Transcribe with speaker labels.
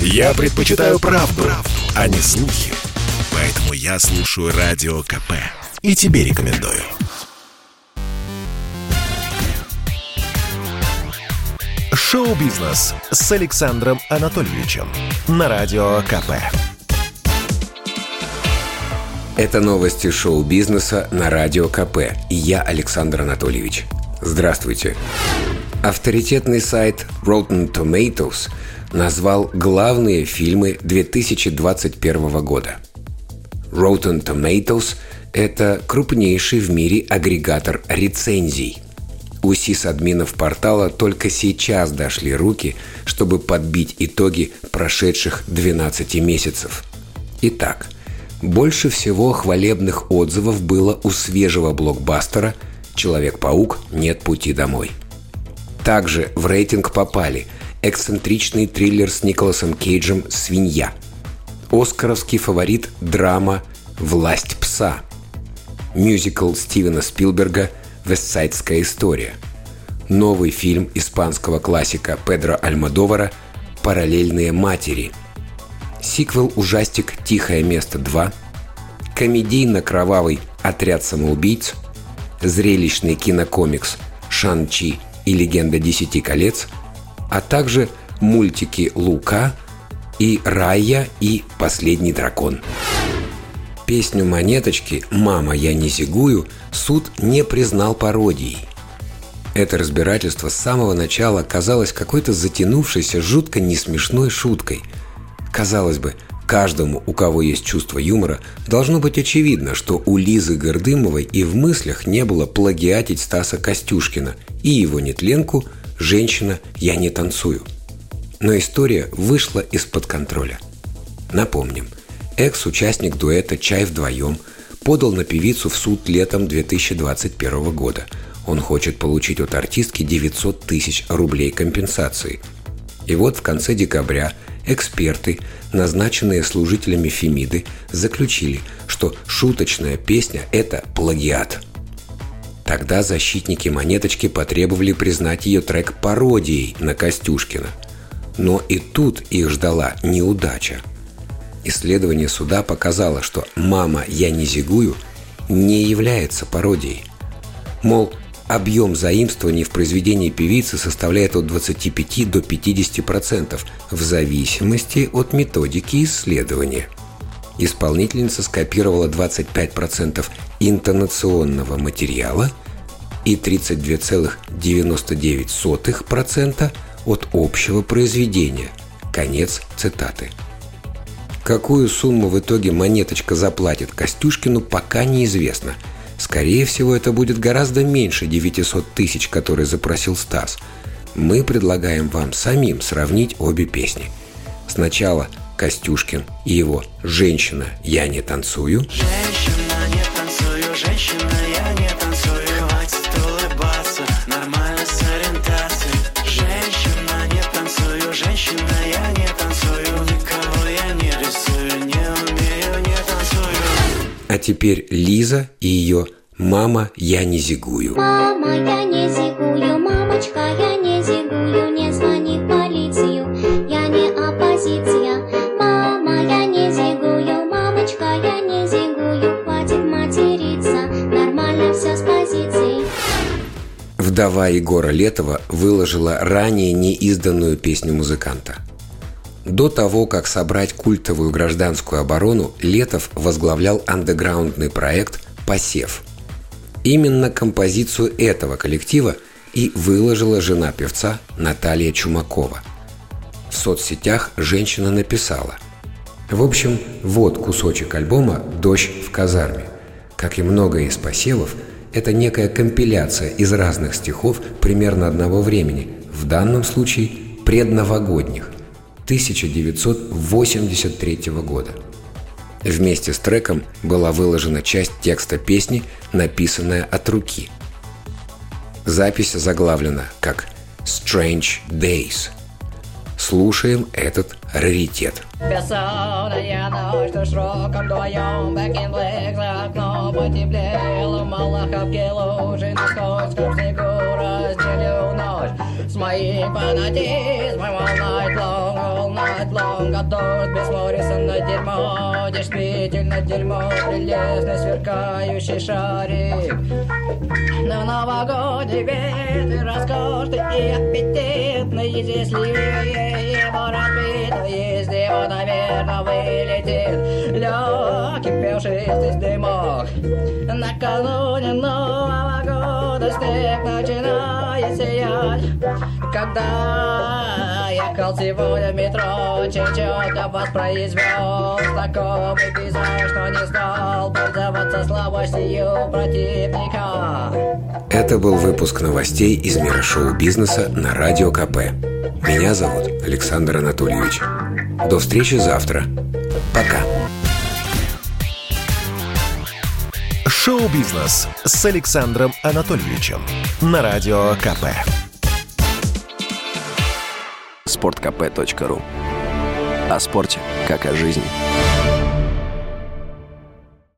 Speaker 1: Я предпочитаю правду, правду, а не слухи. Поэтому я слушаю Радио КП. И тебе рекомендую. Шоу-бизнес с Александром Анатольевичем на Радио КП.
Speaker 2: Это новости шоу-бизнеса на Радио КП. И я Александр Анатольевич. Здравствуйте. Авторитетный сайт Rotten Tomatoes назвал главные фильмы 2021 года. Rotten Tomatoes – это крупнейший в мире агрегатор рецензий. У сисадминов портала только сейчас дошли руки, чтобы подбить итоги прошедших 12 месяцев. Итак, больше всего хвалебных отзывов было у свежего блокбастера «Человек-паук. Нет пути домой». Также в рейтинг попали эксцентричный триллер с Николасом Кейджем «Свинья», оскаровский фаворит драма «Власть пса», мюзикл Стивена Спилберга «Вестсайдская история», новый фильм испанского классика Педро Альмадовара «Параллельные матери», сиквел-ужастик «Тихое место 2», комедийно-кровавый «Отряд самоубийц», зрелищный кинокомикс «Шан-Чи и легенда десяти колец», а также мультики «Лука» и «Рая» и «Последний дракон». Песню «Монеточки» «Мама, я не зигую» суд не признал пародией. Это разбирательство с самого начала казалось какой-то затянувшейся, жутко несмешной шуткой. Казалось бы, каждому, у кого есть чувство юмора, должно быть очевидно, что у Лизы Гордымовой и в мыслях не было плагиатить Стаса Костюшкина и его нетленку «Женщина, я не танцую». Но история вышла из-под контроля. Напомним, экс-участник дуэта «Чай вдвоем» подал на певицу в суд летом 2021 года. Он хочет получить от артистки 900 тысяч рублей компенсации. И вот в конце декабря эксперты, назначенные служителями Фемиды, заключили, что шуточная песня – это плагиат. Тогда защитники «Монеточки» потребовали признать ее трек пародией на Костюшкина. Но и тут их ждала неудача – Исследование суда показало, что «Мама, я не зигую» не является пародией. Мол, объем заимствований в произведении певицы составляет от 25 до 50% в зависимости от методики исследования. Исполнительница скопировала 25% интонационного материала и 32,99% от общего произведения. Конец цитаты. Какую сумму в итоге монеточка заплатит Костюшкину, пока неизвестно. Скорее всего, это будет гораздо меньше 900 тысяч, которые запросил Стас. Мы предлагаем вам самим сравнить обе песни. Сначала Костюшкин и его «Женщина, я не танцую». Женщина, женщина, я не танцую. Хватит улыбаться, нормально с ориентацией. Женщина, не танцую, женщина, я не танцую. Никого я не рисую, не умею, не танцую. А теперь Лиза и ее «Мама, я не зигую».
Speaker 3: Мама, я не зигую, мамочка, я
Speaker 2: Вдова Егора Летова выложила ранее неизданную песню музыканта. До того, как собрать культовую гражданскую оборону, Летов возглавлял андеграундный проект «Посев». Именно композицию этого коллектива и выложила жена певца Наталья Чумакова. В соцсетях женщина написала В общем, вот кусочек альбома «Дождь в казарме». Как и многое из посевов, это некая компиляция из разных стихов примерно одного времени, в данном случае предновогодних, 1983 года – Вместе с треком была выложена часть текста песни, написанная от руки. Запись заглавлена как «Strange Days». Слушаем этот раритет.
Speaker 4: Бессонная ночь, ты широком вдвоем Бэкин Блэк за окном потеплело Малаховки лужи на скользком снегу Разделю ночь. С моим фанатизмом All night long, all night как дождь бессмысленно дерьмо. Действительно дерьмо, прелестный сверкающий шарик На новогодний ветер роскошный и аппетитный Если его разбито, из него, наверное, вылетит. Легкий пушистый дымок Накануне Нового года снег начинает сиять Когда ехал сегодня в метро Чечетка воспроизвел Знакомый пейзаж, но не стал Пользоваться слабостью противника
Speaker 2: Это был выпуск новостей из мира шоу-бизнеса на Радио КП. Меня зовут Александр Анатольевич. До встречи завтра. Пока.
Speaker 1: Шоу-бизнес с Александром Анатольевичем на Радио КП.
Speaker 5: sportkp.ru О спорте, как о жизни.